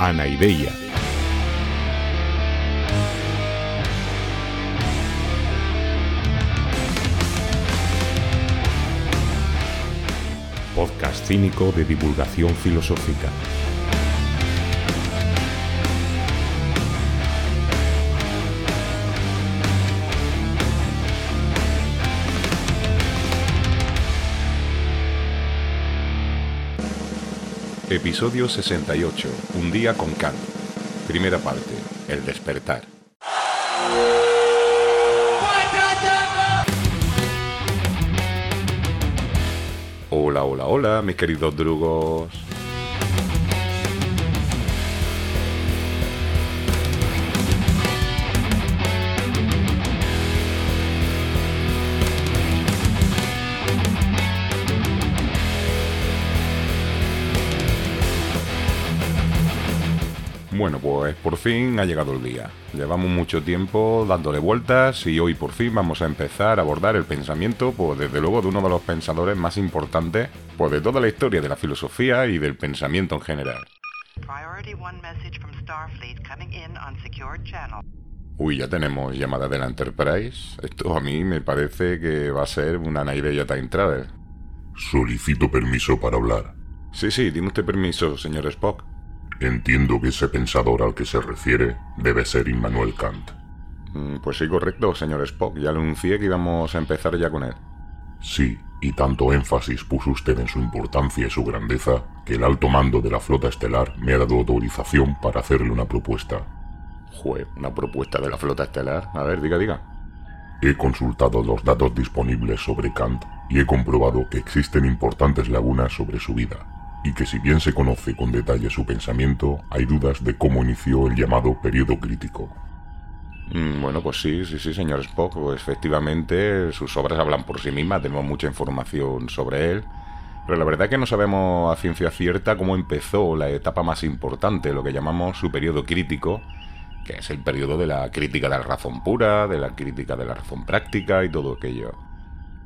Anaideia. Podcast cínico de divulgación filosófica. Episodio 68. Un día con Kant. Primera parte. El despertar. Hola, hola, hola, mis queridos drugos. Bueno, pues por fin ha llegado el día. Llevamos mucho tiempo dándole vueltas y hoy por fin vamos a empezar a abordar el pensamiento, pues desde luego de uno de los pensadores más importantes, pues de toda la historia de la filosofía y del pensamiento en general. Uy, ya tenemos llamada de la Enterprise. Esto a mí me parece que va a ser una Naireya Time Travel. Solicito permiso para hablar. Sí, sí, tiene usted permiso, señor Spock. Entiendo que ese pensador al que se refiere debe ser Immanuel Kant. Mm, Pues sí, correcto, señor Spock. Ya anuncié que íbamos a empezar ya con él. Sí, y tanto énfasis puso usted en su importancia y su grandeza que el alto mando de la flota estelar me ha dado autorización para hacerle una propuesta. Jue, una propuesta de la flota estelar. A ver, diga, diga. He consultado los datos disponibles sobre Kant y he comprobado que existen importantes lagunas sobre su vida, y que si bien se conoce con detalle su pensamiento, hay dudas de cómo inició el llamado periodo crítico. Mm, Bueno, pues sí, sí, sí, señor Spock. Pues efectivamente, sus obras hablan por sí mismas, tenemos mucha información sobre él. Pero la verdad es que no sabemos a ciencia cierta cómo empezó la etapa más importante, lo que llamamos su periodo crítico, que es el periodo de la crítica de la razón pura, de la crítica de la razón práctica y todo aquello.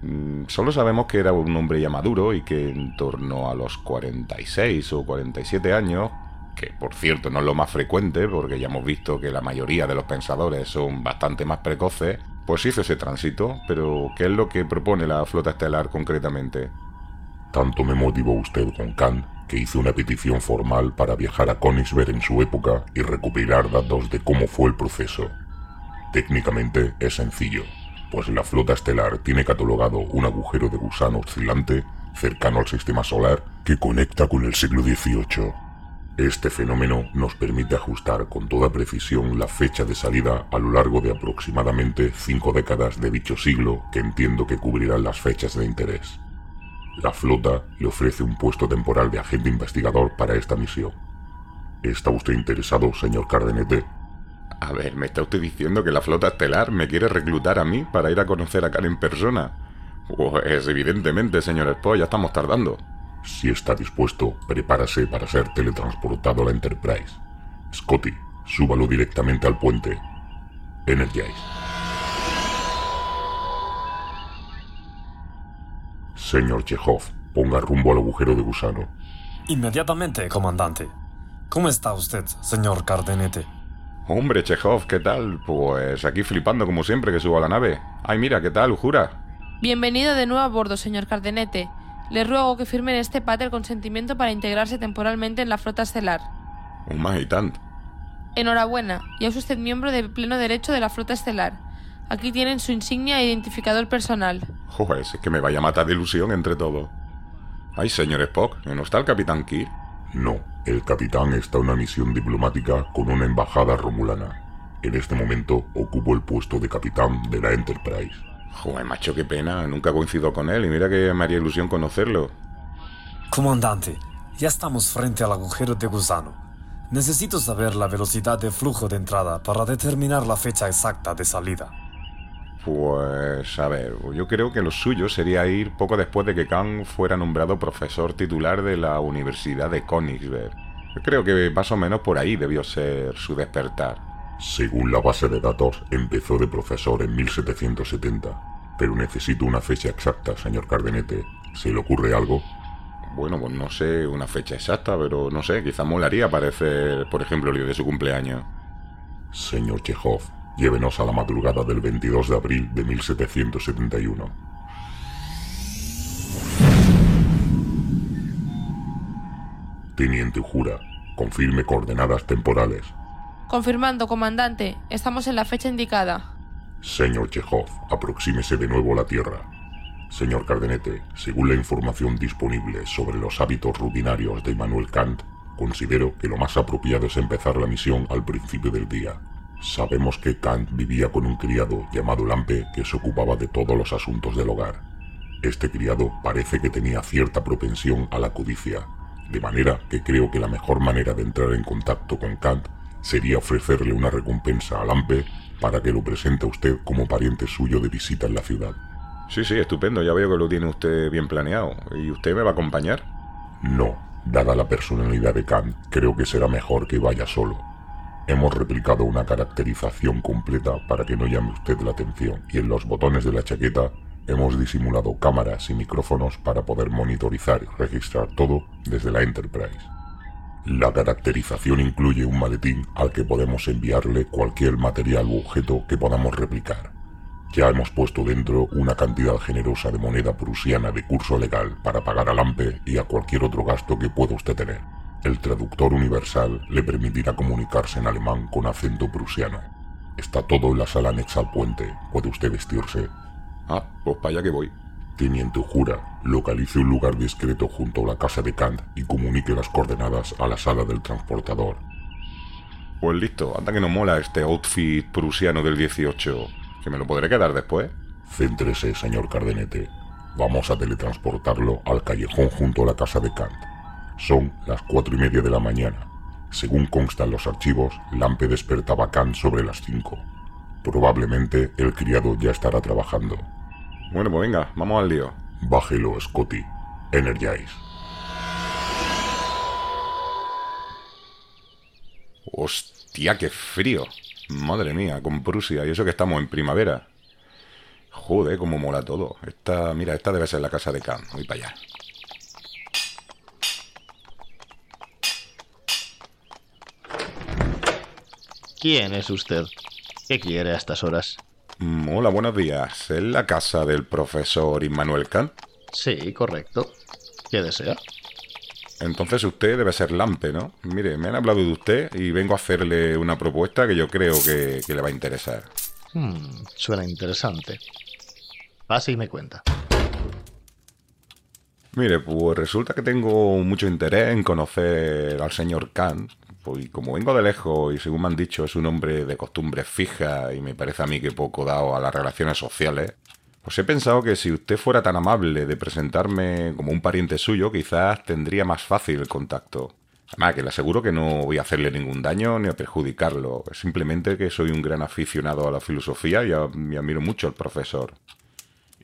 Mm, Solo sabemos que era un hombre ya maduro y que en torno a los 46 o 47 años, que por cierto no es lo más frecuente porque ya hemos visto que la mayoría de los pensadores son bastante más precoces, pues hizo ese tránsito, pero ¿qué es lo que propone la flota estelar concretamente? Tanto me motivó usted con Kant que hice una petición formal para viajar a Königsberg en su época y recopilar datos de cómo fue el proceso. Técnicamente es sencillo, pues la flota estelar tiene catalogado un agujero de gusano oscilante cercano al sistema solar que conecta con el siglo XVIII. Este fenómeno nos permite ajustar con toda precisión la fecha de salida a lo largo de aproximadamente cinco décadas de dicho siglo que entiendo que cubrirán las fechas de interés. La flota le ofrece un puesto temporal de agente investigador para esta misión. ¿Está usted interesado, señor Cardenete? A ver, ¿me está usted diciendo que la flota estelar me quiere reclutar a mí para ir a conocer a Khan en persona? Pues evidentemente, señor Spock, ya estamos tardando. Si está dispuesto, prepárase para ser teletransportado a la Enterprise. Scotty, súbalo directamente al puente. Energize. Señor Chekhov, ponga rumbo al agujero de gusano. Inmediatamente, comandante. ¿Cómo está usted, señor Cardenete? Hombre, Chekhov, ¿qué tal? Pues aquí flipando como siempre que subo a la nave. Ay, mira, ¿qué tal, Jura? Bienvenido de nuevo a bordo, señor Cardenete. Le ruego que firme en este pad el consentimiento para integrarse temporalmente en la flota estelar. Un más y tanto. Enhorabuena, ya es usted miembro de pleno derecho de la flota estelar. Aquí tienen su insignia e identificador personal. Joder, es que me vaya a matar de ilusión entre todos. Ay, señor Spock, ¿no está el Capitán Kirk? No, el capitán está en una misión diplomática con una embajada romulana. En este momento ocupo el puesto de capitán de la Enterprise. Joder, macho, qué pena. Nunca coincido con él y mira que me haría ilusión conocerlo. Comandante, ya estamos frente al agujero de gusano. Necesito saber la velocidad de flujo de entrada para determinar la fecha exacta de salida. Pues, a ver, yo creo que lo suyo sería ir poco después de que Khan fuera nombrado profesor titular de la Universidad de Königsberg. Yo creo que más o menos por ahí debió ser su despertar. Según la base de datos, empezó de profesor en 1770. Pero necesito una fecha exacta, señor Cardenete. ¿Se le ocurre algo? Bueno, pues no sé una fecha exacta, pero no sé, quizá molaría aparecer, por ejemplo, el día de su cumpleaños. Señor Chekhov, llévenos a la madrugada del 22 de abril de 1771. Teniente Jura, confirme coordenadas temporales. Confirmando, comandante. Estamos en la fecha indicada. Señor Chekhov, aproxímese de nuevo a la Tierra. Señor Cardenete, según la información disponible sobre los hábitos rutinarios de Immanuel Kant, considero que lo más apropiado es empezar la misión al principio del día. Sabemos que Kant vivía con un criado llamado Lampe que se ocupaba de todos los asuntos del hogar. Este criado parece que tenía cierta propensión a la codicia, de manera que creo que la mejor manera de entrar en contacto con Kant sería ofrecerle una recompensa a Lampe para que lo presente a usted como pariente suyo de visita en la ciudad. Sí, sí, estupendo, ya veo que lo tiene usted bien planeado. ¿Y usted me va a acompañar? No, dada la personalidad de Kant, creo que será mejor que vaya solo. Hemos replicado una caracterización completa para que no llame usted la atención y en los botones de la chaqueta hemos disimulado cámaras y micrófonos para poder monitorizar y registrar todo desde la Enterprise. La caracterización incluye un maletín al que podemos enviarle cualquier material u objeto que podamos replicar. Ya hemos puesto dentro una cantidad generosa de moneda prusiana de curso legal para pagar a Lampe y a cualquier otro gasto que pueda usted tener. El traductor universal le permitirá comunicarse en alemán con acento prusiano. Está todo en la sala anexa al puente. Puede usted vestirse. Ah, pues para allá que voy. Teniente Jura, localice un lugar discreto junto a la casa de Kant y comunique las coordenadas a la sala del transportador. Pues listo, anda que no mola este outfit prusiano del 18. ¿Que me lo podré quedar después? Céntrese, señor Cardenete. Vamos a teletransportarlo al callejón junto a la casa de Kant. Son las cuatro y media de la mañana. Según constan los archivos, Lampe despertaba a Kant sobre las cinco. Probablemente el criado ya estará trabajando. Bueno, pues venga, vamos al lío. Bájelo, Scotty. Energize. Hostia, qué frío. Madre mía, con Prusia. Y eso que estamos en primavera. Joder, cómo mola todo. Esta, mira, esta debe ser la casa de Khan. Voy para allá. ¿Quién es usted? ¿Qué quiere a estas horas? Hola, buenos días. ¿Es la casa del profesor Immanuel Kant? Sí, correcto. ¿Qué desea? Entonces usted debe ser Lampe, ¿no? Mire, me han hablado de usted y vengo a hacerle una propuesta que yo creo que, que le va a interesar. Hmm, suena interesante. Pase y me cuenta. Mire, pues resulta que tengo mucho interés en conocer al señor Kant. Pues como vengo de lejos y según me han dicho es un hombre de costumbres fijas y me parece a mí que poco dado a las relaciones sociales, pues he pensado que si usted fuera tan amable de presentarme como un pariente suyo, quizás tendría más fácil el contacto. Además, que le aseguro que no voy a hacerle ningún daño ni a perjudicarlo. Simplemente que soy un gran aficionado a la filosofía y, a- y admiro mucho al profesor.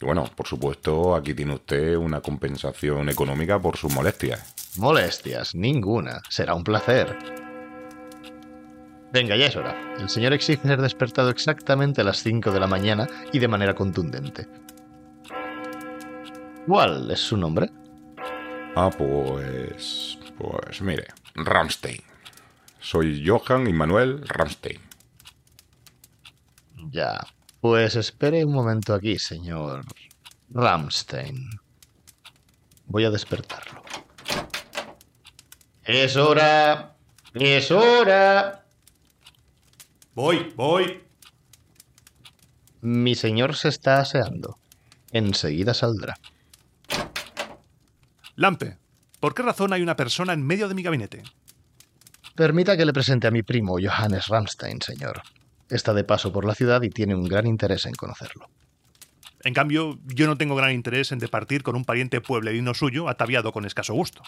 Y bueno, por supuesto, aquí tiene usted una compensación económica por sus molestias. Molestias, ninguna. Será un placer. Venga, ya es hora. El señor exige ser despertado exactamente a las 5 de la mañana y de manera contundente. ¿Cuál es su nombre? Ah, pues... Pues mire, Ramstein. Soy Johann Immanuel Ramstein. Ya. Pues espere un momento aquí, señor Ramstein. Voy a despertarlo. Es hora. Es hora. Voy, voy. Mi señor se está aseando. Enseguida saldrá. Lampe, ¿por qué razón hay una persona en medio de mi gabinete? Permita que le presente a mi primo Johannes Ramstein, señor. Está de paso por la ciudad y tiene un gran interés en conocerlo. En cambio, yo no tengo gran interés en departir con un pariente pueblerino suyo ataviado con escaso gusto.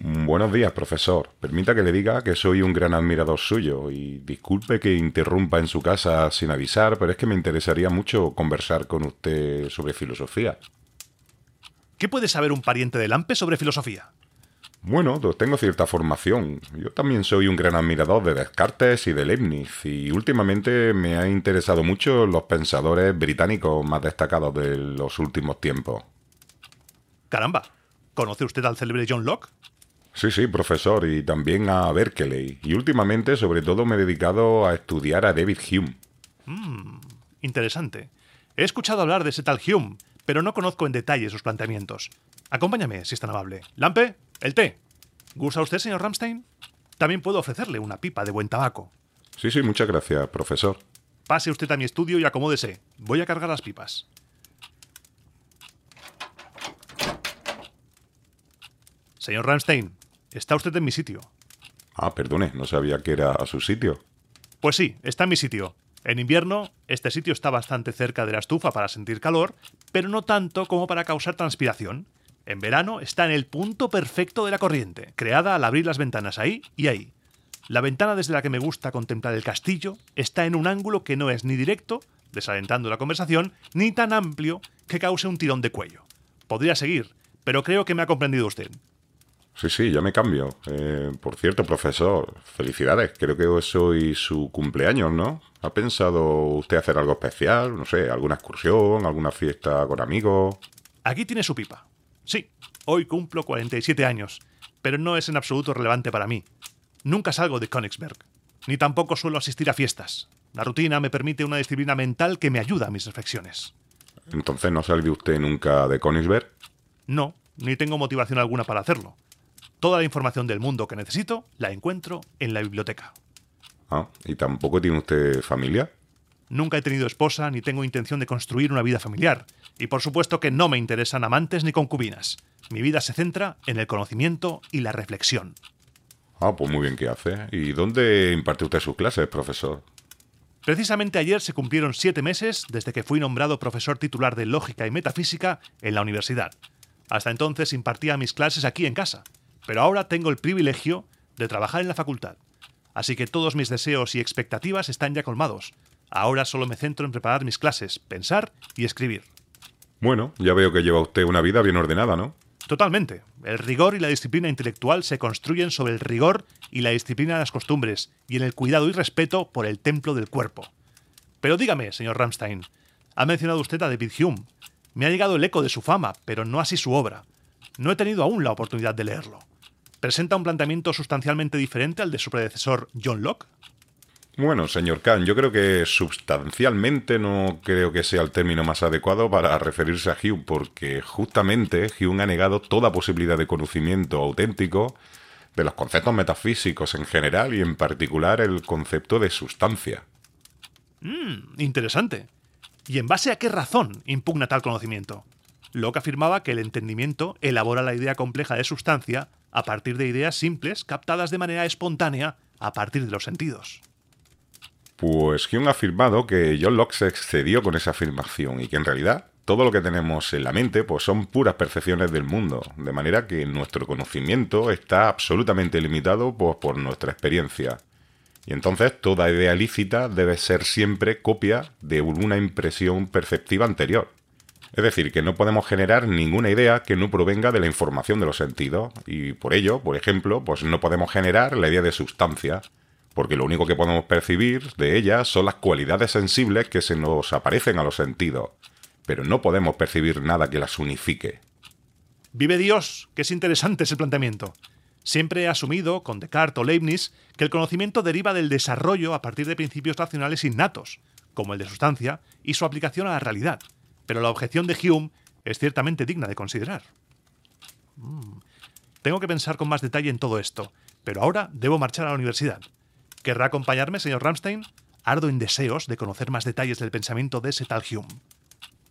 Mm, Buenos días, profesor. Permita que le diga que soy un gran admirador suyo y disculpe que interrumpa en su casa sin avisar, pero es que me interesaría mucho conversar con usted sobre filosofía. ¿Qué puede saber un pariente de Lampe sobre filosofía? Bueno, tengo cierta formación. Yo también soy un gran admirador de Descartes y de Leibniz, y últimamente me ha interesado mucho los pensadores británicos más destacados de los últimos tiempos. Caramba, ¿Conoce usted al célebre John Locke? Sí, sí, profesor, y también a Berkeley. Y últimamente, sobre todo, me he dedicado a estudiar a David Hume. Mmm, interesante. He escuchado hablar de ese tal Hume, pero no conozco en detalle sus planteamientos. Acompáñame, si es tan amable. Lampe, el té. ¿Gusta usted, señor Ramstein? También puedo ofrecerle una pipa de buen tabaco. Sí, sí, muchas gracias, profesor. Pase usted a mi estudio y acomódese. Voy a cargar las pipas. Señor Ramstein, está usted en mi sitio. Ah, perdone, no sabía que era a su sitio. Pues sí, está en mi sitio. En invierno, este sitio está bastante cerca de la estufa para sentir calor, pero no tanto como para causar transpiración. En verano está en el punto perfecto de la corriente, creada al abrir las ventanas ahí y ahí. La ventana desde la que me gusta contemplar el castillo está en un ángulo que no es ni directo, desalentando la conversación, ni tan amplio que cause un tirón de cuello. Podría seguir, pero creo que me ha comprendido usted. Sí, sí, ya me cambio. Eh, por cierto, profesor, felicidades. Creo que hoy es hoy su cumpleaños, ¿no? ¿Ha pensado usted hacer algo especial? No sé, alguna excursión, alguna fiesta con amigos. Aquí tiene su pipa. Sí, hoy cumplo 47 años, pero no es en absoluto relevante para mí. Nunca salgo de Königsberg, ni tampoco suelo asistir a fiestas. La rutina me permite una disciplina mental que me ayuda a mis reflexiones. Entonces, ¿no salió usted nunca de Königsberg? No, ni tengo motivación alguna para hacerlo. Toda la información del mundo que necesito la encuentro en la biblioteca. Ah, ¿y tampoco tiene usted familia? Nunca he tenido esposa ni tengo intención de construir una vida familiar. Y por supuesto que no me interesan amantes ni concubinas. Mi vida se centra en el conocimiento y la reflexión. Ah, pues muy bien que hace. ¿Y dónde imparte usted sus clases, profesor? Precisamente ayer se cumplieron siete meses desde que fui nombrado profesor titular de Lógica y Metafísica en la universidad. Hasta entonces impartía mis clases aquí en casa, pero ahora tengo el privilegio de trabajar en la facultad. Así que todos mis deseos y expectativas están ya colmados. Ahora solo me centro en preparar mis clases, pensar y escribir. Bueno, ya veo que lleva usted una vida bien ordenada, ¿no? Totalmente. El rigor y la disciplina intelectual se construyen sobre el rigor y la disciplina de las costumbres y en el cuidado y respeto por el templo del cuerpo. Pero dígame, señor Ramstein, ha mencionado usted a David Hume. Me ha llegado el eco de su fama, pero no así su obra. No he tenido aún la oportunidad de leerlo presenta un planteamiento sustancialmente diferente al de su predecesor John Locke? Bueno, señor Kahn, yo creo que sustancialmente no creo que sea el término más adecuado para referirse a Hume, porque justamente Hume ha negado toda posibilidad de conocimiento auténtico de los conceptos metafísicos en general y en particular el concepto de sustancia. Mmm, interesante. ¿Y en base a qué razón impugna tal conocimiento? Locke afirmaba que el entendimiento elabora la idea compleja de sustancia a partir de ideas simples captadas de manera espontánea a partir de los sentidos. Pues Hume ha afirmado que John Locke se excedió con esa afirmación y que en realidad todo lo que tenemos en la mente pues son puras percepciones del mundo, de manera que nuestro conocimiento está absolutamente limitado pues, por nuestra experiencia. Y entonces toda idea lícita debe ser siempre copia de una impresión perceptiva anterior. Es decir, que no podemos generar ninguna idea que no provenga de la información de los sentidos. Y por ello, por ejemplo, pues no podemos generar la idea de sustancia, porque lo único que podemos percibir de ella son las cualidades sensibles que se nos aparecen a los sentidos, pero no podemos percibir nada que las unifique. Vive Dios, que es interesante ese planteamiento. Siempre he asumido, con Descartes o Leibniz, que el conocimiento deriva del desarrollo a partir de principios racionales innatos, como el de sustancia, y su aplicación a la realidad pero la objeción de Hume es ciertamente digna de considerar. Mm. Tengo que pensar con más detalle en todo esto, pero ahora debo marchar a la universidad. ¿Querrá acompañarme, señor Ramstein? Ardo en deseos de conocer más detalles del pensamiento de ese tal Hume.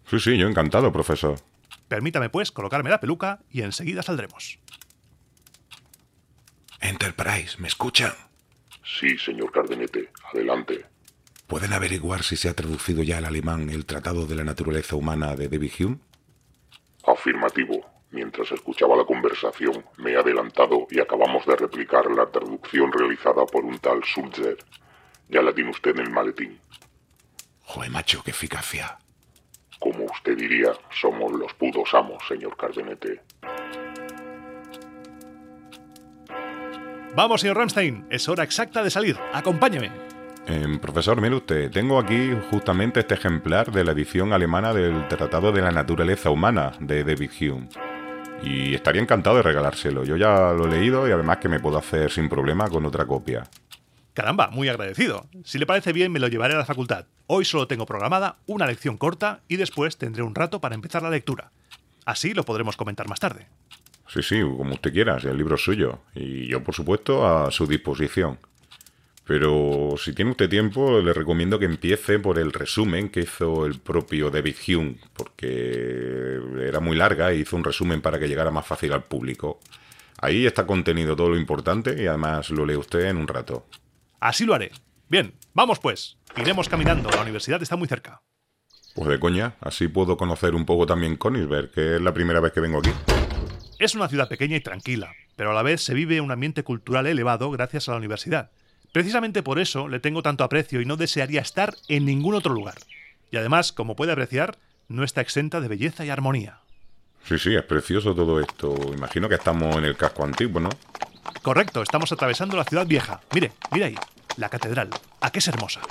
Sí, sí, yo encantado, profesor. Permítame, pues, colocarme la peluca y enseguida saldremos. Enterprise, ¿me escuchan? Sí, señor Cardenete. Adelante. ¿Pueden averiguar si se ha traducido ya al alemán el Tratado de la Naturaleza Humana de David Hume? Afirmativo. Mientras escuchaba la conversación, me he adelantado y acabamos de replicar la traducción realizada por un tal Sulzer. Ya la tiene usted en el maletín. Joder, macho, qué eficacia. Como usted diría, somos los pudos amos, señor Cardenete. Vamos, señor Ramstein, es hora exacta de salir. Acompáñeme. Eh, profesor, mire usted, tengo aquí justamente este ejemplar de la edición alemana del Tratado de la Naturaleza Humana de David Hume. Y estaría encantado de regalárselo. Yo ya lo he leído y además que me puedo hacer sin problema con otra copia. Caramba, muy agradecido. Si le parece bien, me lo llevaré a la facultad. Hoy solo tengo programada una lección corta y después tendré un rato para empezar la lectura. Así lo podremos comentar más tarde. Sí, sí, como usted quiera, si el libro es suyo. Y yo, por supuesto, a su disposición. Pero si tiene usted tiempo, le recomiendo que empiece por el resumen que hizo el propio David Hume, porque era muy larga y hizo un resumen para que llegara más fácil al público. Ahí está contenido todo lo importante y además lo lee usted en un rato. Así lo haré. Bien, vamos pues. Iremos caminando, la universidad está muy cerca. Pues de coña, así puedo conocer un poco también Königsberg, que es la primera vez que vengo aquí. Es una ciudad pequeña y tranquila, pero a la vez se vive un ambiente cultural elevado gracias a la universidad. Precisamente por eso le tengo tanto aprecio y no desearía estar en ningún otro lugar. Y además, como puede apreciar, no está exenta de belleza y armonía. Sí, sí, es precioso todo esto. Imagino que estamos en el casco antiguo, ¿no? Correcto, estamos atravesando la ciudad vieja. Mire, mire ahí, la catedral. ¿A qué es hermosa?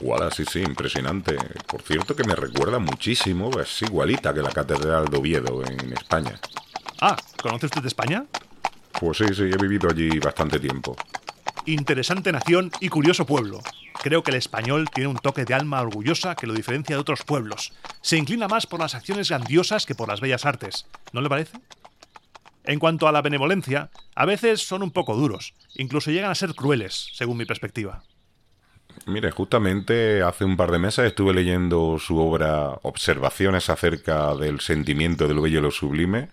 Guala, sí, sí, impresionante. Por cierto que me recuerda muchísimo, es igualita que la Catedral de Oviedo en España. Ah, ¿conoce usted de España? Pues sí, sí, he vivido allí bastante tiempo. Interesante nación y curioso pueblo. Creo que el español tiene un toque de alma orgullosa que lo diferencia de otros pueblos. Se inclina más por las acciones grandiosas que por las bellas artes. ¿No le parece? En cuanto a la benevolencia, a veces son un poco duros, incluso llegan a ser crueles, según mi perspectiva. Mire, justamente hace un par de meses estuve leyendo su obra Observaciones acerca del sentimiento de lo bello y lo sublime,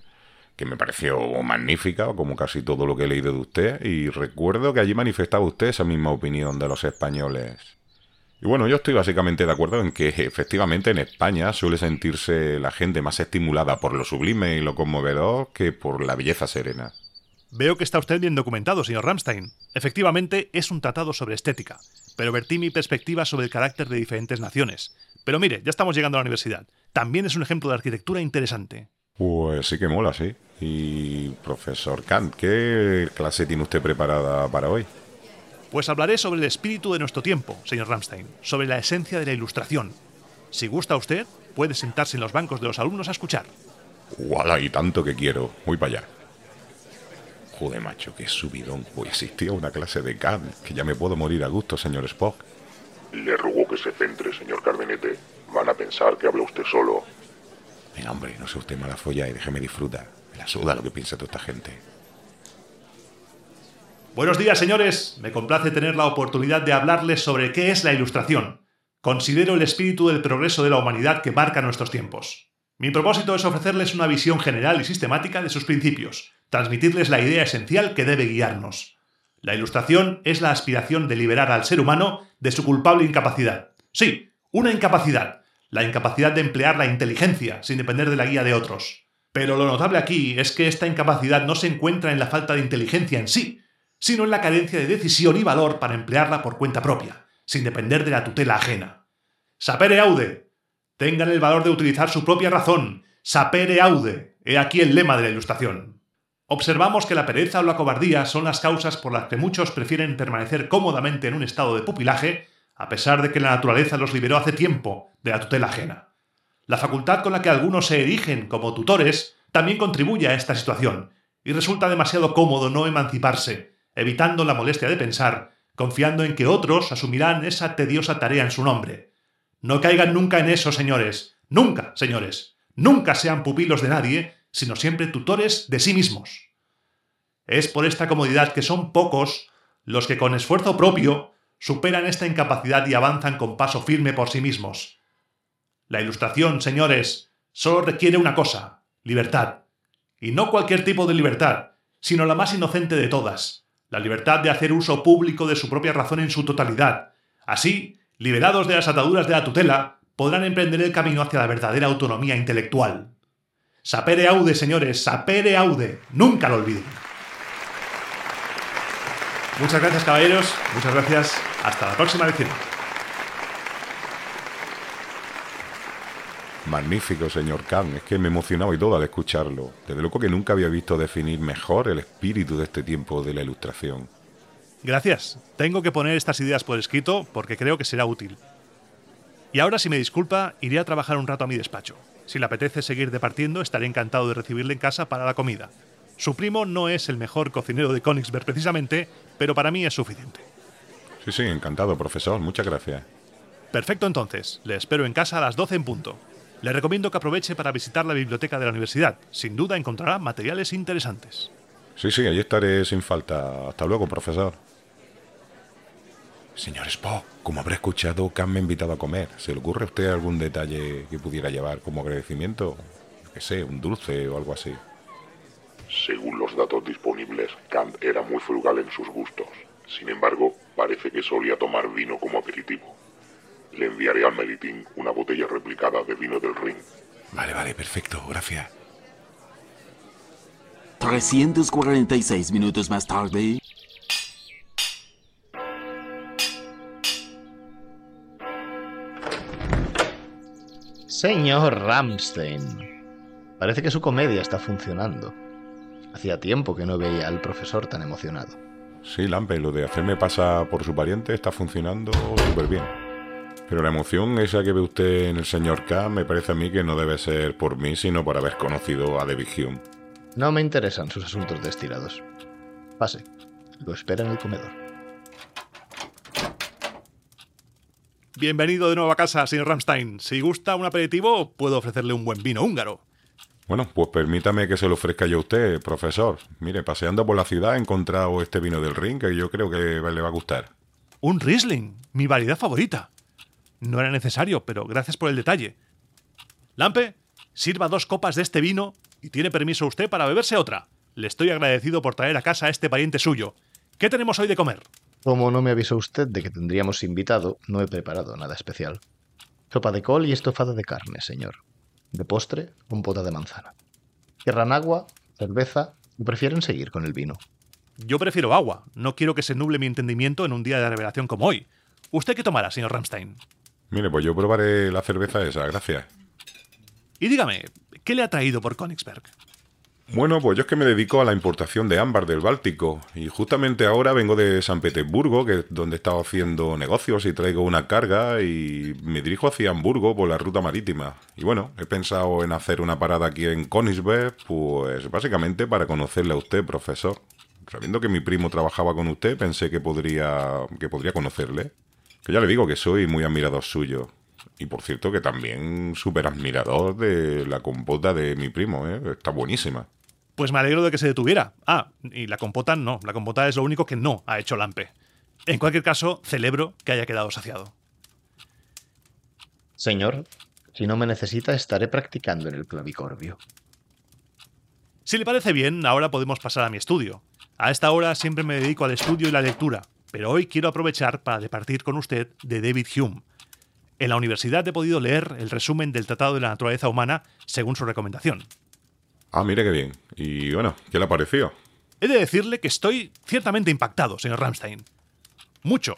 que me pareció magnífica, como casi todo lo que he leído de usted, y recuerdo que allí manifestaba usted esa misma opinión de los españoles. Y bueno, yo estoy básicamente de acuerdo en que efectivamente en España suele sentirse la gente más estimulada por lo sublime y lo conmovedor que por la belleza serena. Veo que está usted bien documentado, señor Ramstein. Efectivamente, es un tratado sobre estética, pero vertí mi perspectiva sobre el carácter de diferentes naciones. Pero mire, ya estamos llegando a la universidad. También es un ejemplo de arquitectura interesante. Pues sí que mola, sí. Y profesor Kant, ¿qué clase tiene usted preparada para hoy? Pues hablaré sobre el espíritu de nuestro tiempo, señor Ramstein, sobre la esencia de la ilustración. Si gusta usted, puede sentarse en los bancos de los alumnos a escuchar. ¡Wala! Y tanto que quiero. Voy para allá. Joder, macho, qué subidón. Hoy existía una clase de Kant, que ya me puedo morir a gusto, señor Spock. Le ruego que se centre, señor Cardenete. Van a pensar que habla usted solo. Venga, hombre, no sea usted mala folla y déjeme disfrutar. Me la suda lo que piensa toda esta gente. Buenos días, señores. Me complace tener la oportunidad de hablarles sobre qué es la ilustración. Considero el espíritu del progreso de la humanidad que marca nuestros tiempos. Mi propósito es ofrecerles una visión general y sistemática de sus principios, transmitirles la idea esencial que debe guiarnos. La ilustración es la aspiración de liberar al ser humano de su culpable incapacidad. Sí, una incapacidad, la incapacidad de emplear la inteligencia sin depender de la guía de otros. Pero lo notable aquí es que esta incapacidad no se encuentra en la falta de inteligencia en sí, sino en la carencia de decisión y valor para emplearla por cuenta propia, sin depender de la tutela ajena. Sapere aude. Tengan el valor de utilizar su propia razón. Sapere aude. He aquí el lema de la ilustración. Observamos que la pereza o la cobardía son las causas por las que muchos prefieren permanecer cómodamente en un estado de pupilaje, a pesar de que la naturaleza los liberó hace tiempo de la tutela ajena. La facultad con la que algunos se erigen como tutores también contribuye a esta situación, y resulta demasiado cómodo no emanciparse, evitando la molestia de pensar, confiando en que otros asumirán esa tediosa tarea en su nombre. No caigan nunca en eso, señores. Nunca, señores. Nunca sean pupilos de nadie, sino siempre tutores de sí mismos. Es por esta comodidad que son pocos los que con esfuerzo propio superan esta incapacidad y avanzan con paso firme por sí mismos. La ilustración, señores, solo requiere una cosa, libertad. Y no cualquier tipo de libertad, sino la más inocente de todas, la libertad de hacer uso público de su propia razón en su totalidad. Así, liberados de las ataduras de la tutela, podrán emprender el camino hacia la verdadera autonomía intelectual. Sapere aude, señores, sapere aude. Nunca lo olviden. Muchas gracias, caballeros. Muchas gracias. Hasta la próxima lección. Magnífico, señor Kant. Es que me emocionaba y todo al escucharlo. Desde luego que nunca había visto definir mejor el espíritu de este tiempo de la ilustración. Gracias. Tengo que poner estas ideas por escrito porque creo que será útil. Y ahora, si me disculpa, iré a trabajar un rato a mi despacho. Si le apetece seguir departiendo, estaré encantado de recibirle en casa para la comida. Su primo no es el mejor cocinero de Königsberg precisamente, pero para mí es suficiente. Sí, sí, encantado, profesor. Muchas gracias. Perfecto entonces. Le espero en casa a las 12 en punto. Le recomiendo que aproveche para visitar la biblioteca de la universidad. Sin duda encontrará materiales interesantes. Sí, sí, allí estaré sin falta. Hasta luego, profesor. Señor Spock, como habrá escuchado, Khan me ha invitado a comer. ¿Se le ocurre a usted algún detalle que pudiera llevar como agradecimiento? Que sé, un dulce o algo así. Según los datos disponibles, Kant era muy frugal en sus gustos. Sin embargo, parece que solía tomar vino como aperitivo. Le enviaré al Meritín una botella replicada de vino del Ring. Vale, vale, perfecto, gracias. 346 minutos más tarde. Señor Ramstein. Parece que su comedia está funcionando. Hacía tiempo que no veía al profesor tan emocionado. Sí, Lampe, lo de hacerme pasar por su pariente está funcionando súper bien. Pero la emoción esa que ve usted en el señor K me parece a mí que no debe ser por mí, sino por haber conocido a David Hume. No me interesan sus asuntos destilados. Pase. Lo espera en el comedor. Bienvenido de nuevo a casa, señor Ramstein. Si gusta un aperitivo, puedo ofrecerle un buen vino húngaro. Bueno, pues permítame que se lo ofrezca yo a usted, profesor. Mire, paseando por la ciudad he encontrado este vino del Ring que yo creo que le va a gustar. Un Riesling, mi variedad favorita. No era necesario, pero gracias por el detalle. Lampe, sirva dos copas de este vino y tiene permiso usted para beberse otra. Le estoy agradecido por traer a casa a este pariente suyo. ¿Qué tenemos hoy de comer? Como no me avisó usted de que tendríamos invitado, no he preparado nada especial. Sopa de col y estofado de carne, señor. De postre, compota de manzana. Querrán agua, cerveza y prefieren seguir con el vino. Yo prefiero agua. No quiero que se nuble mi entendimiento en un día de revelación como hoy. ¿Usted qué tomará, señor Ramstein? Mire, pues yo probaré la cerveza esa, gracias. Y dígame, ¿qué le ha traído por Königsberg? Bueno, pues yo es que me dedico a la importación de ámbar del Báltico y justamente ahora vengo de San Petersburgo, que es donde he estado haciendo negocios y traigo una carga y me dirijo hacia Hamburgo por la ruta marítima. Y bueno, he pensado en hacer una parada aquí en Königsberg, pues básicamente para conocerle a usted, profesor. Sabiendo que mi primo trabajaba con usted, pensé que podría que podría conocerle. Que ya le digo que soy muy admirador suyo. Y por cierto que también súper admirador de la compota de mi primo, ¿eh? Está buenísima. Pues me alegro de que se detuviera. Ah, y la compota no. La compota es lo único que no ha hecho Lampe. En cualquier caso, celebro que haya quedado saciado. Señor, si no me necesita, estaré practicando en el clavicorbio. Si le parece bien, ahora podemos pasar a mi estudio. A esta hora siempre me dedico al estudio y la lectura, pero hoy quiero aprovechar para departir con usted de David Hume. En la universidad he podido leer el resumen del Tratado de la Naturaleza Humana según su recomendación. Ah, mire qué bien. Y bueno, ¿qué le ha parecido? He de decirle que estoy ciertamente impactado, señor Ramstein. Mucho.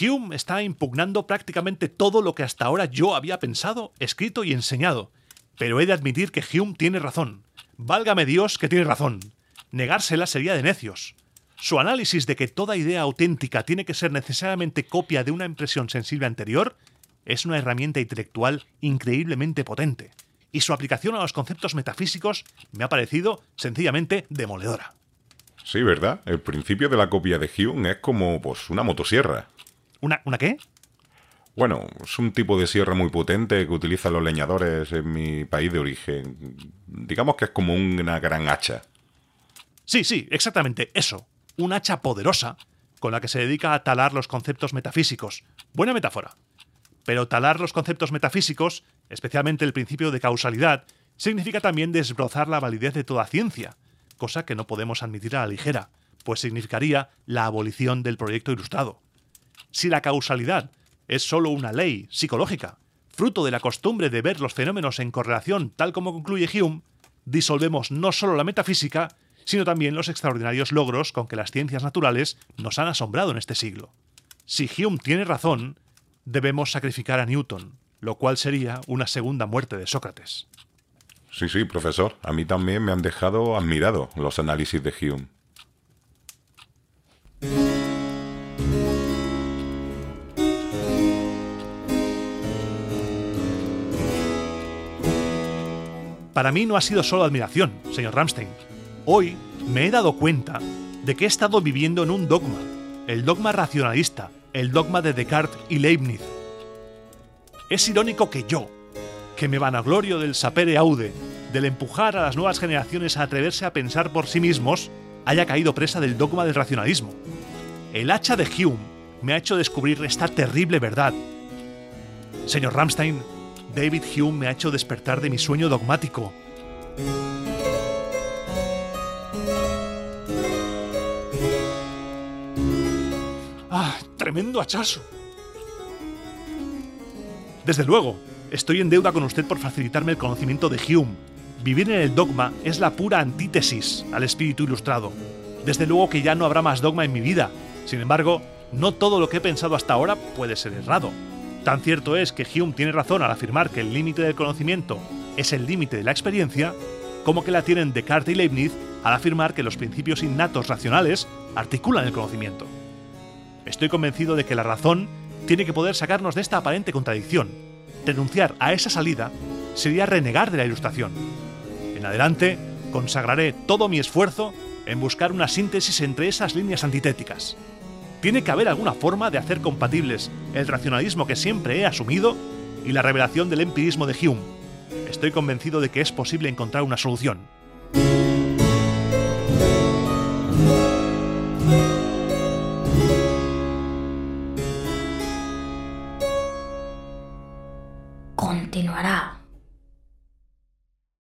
Hume está impugnando prácticamente todo lo que hasta ahora yo había pensado, escrito y enseñado. Pero he de admitir que Hume tiene razón. Válgame Dios que tiene razón. Negársela sería de necios. Su análisis de que toda idea auténtica tiene que ser necesariamente copia de una impresión sensible anterior es una herramienta intelectual increíblemente potente y su aplicación a los conceptos metafísicos me ha parecido sencillamente demoledora. Sí, ¿verdad? El principio de la copia de Hume es como pues una motosierra. ¿Una, ¿Una qué? Bueno, es un tipo de sierra muy potente que utilizan los leñadores en mi país de origen. Digamos que es como una gran hacha. Sí, sí, exactamente eso. Un hacha poderosa con la que se dedica a talar los conceptos metafísicos. Buena metáfora. Pero talar los conceptos metafísicos, especialmente el principio de causalidad, significa también desbrozar la validez de toda ciencia, cosa que no podemos admitir a la ligera, pues significaría la abolición del proyecto ilustrado. Si la causalidad es sólo una ley psicológica, fruto de la costumbre de ver los fenómenos en correlación tal como concluye Hume, disolvemos no sólo la metafísica, sino también los extraordinarios logros con que las ciencias naturales nos han asombrado en este siglo. Si Hume tiene razón, debemos sacrificar a Newton, lo cual sería una segunda muerte de Sócrates. Sí, sí, profesor. A mí también me han dejado admirado los análisis de Hume. Para mí no ha sido solo admiración, señor Ramstein. Hoy me he dado cuenta de que he estado viviendo en un dogma, el dogma racionalista, el dogma de Descartes y Leibniz. Es irónico que yo, que me vanaglorio del sapere aude, del empujar a las nuevas generaciones a atreverse a pensar por sí mismos, haya caído presa del dogma del racionalismo. El hacha de Hume me ha hecho descubrir esta terrible verdad. Señor Ramstein, David Hume me ha hecho despertar de mi sueño dogmático. ¡Tremendo hachazo! Desde luego, estoy en deuda con usted por facilitarme el conocimiento de Hume. Vivir en el dogma es la pura antítesis al espíritu ilustrado. Desde luego que ya no habrá más dogma en mi vida. Sin embargo, no todo lo que he pensado hasta ahora puede ser errado. Tan cierto es que Hume tiene razón al afirmar que el límite del conocimiento es el límite de la experiencia, como que la tienen Descartes y Leibniz al afirmar que los principios innatos racionales articulan el conocimiento. Estoy convencido de que la razón tiene que poder sacarnos de esta aparente contradicción. Renunciar a esa salida sería renegar de la ilustración. En adelante, consagraré todo mi esfuerzo en buscar una síntesis entre esas líneas antitéticas. Tiene que haber alguna forma de hacer compatibles el racionalismo que siempre he asumido y la revelación del empirismo de Hume. Estoy convencido de que es posible encontrar una solución.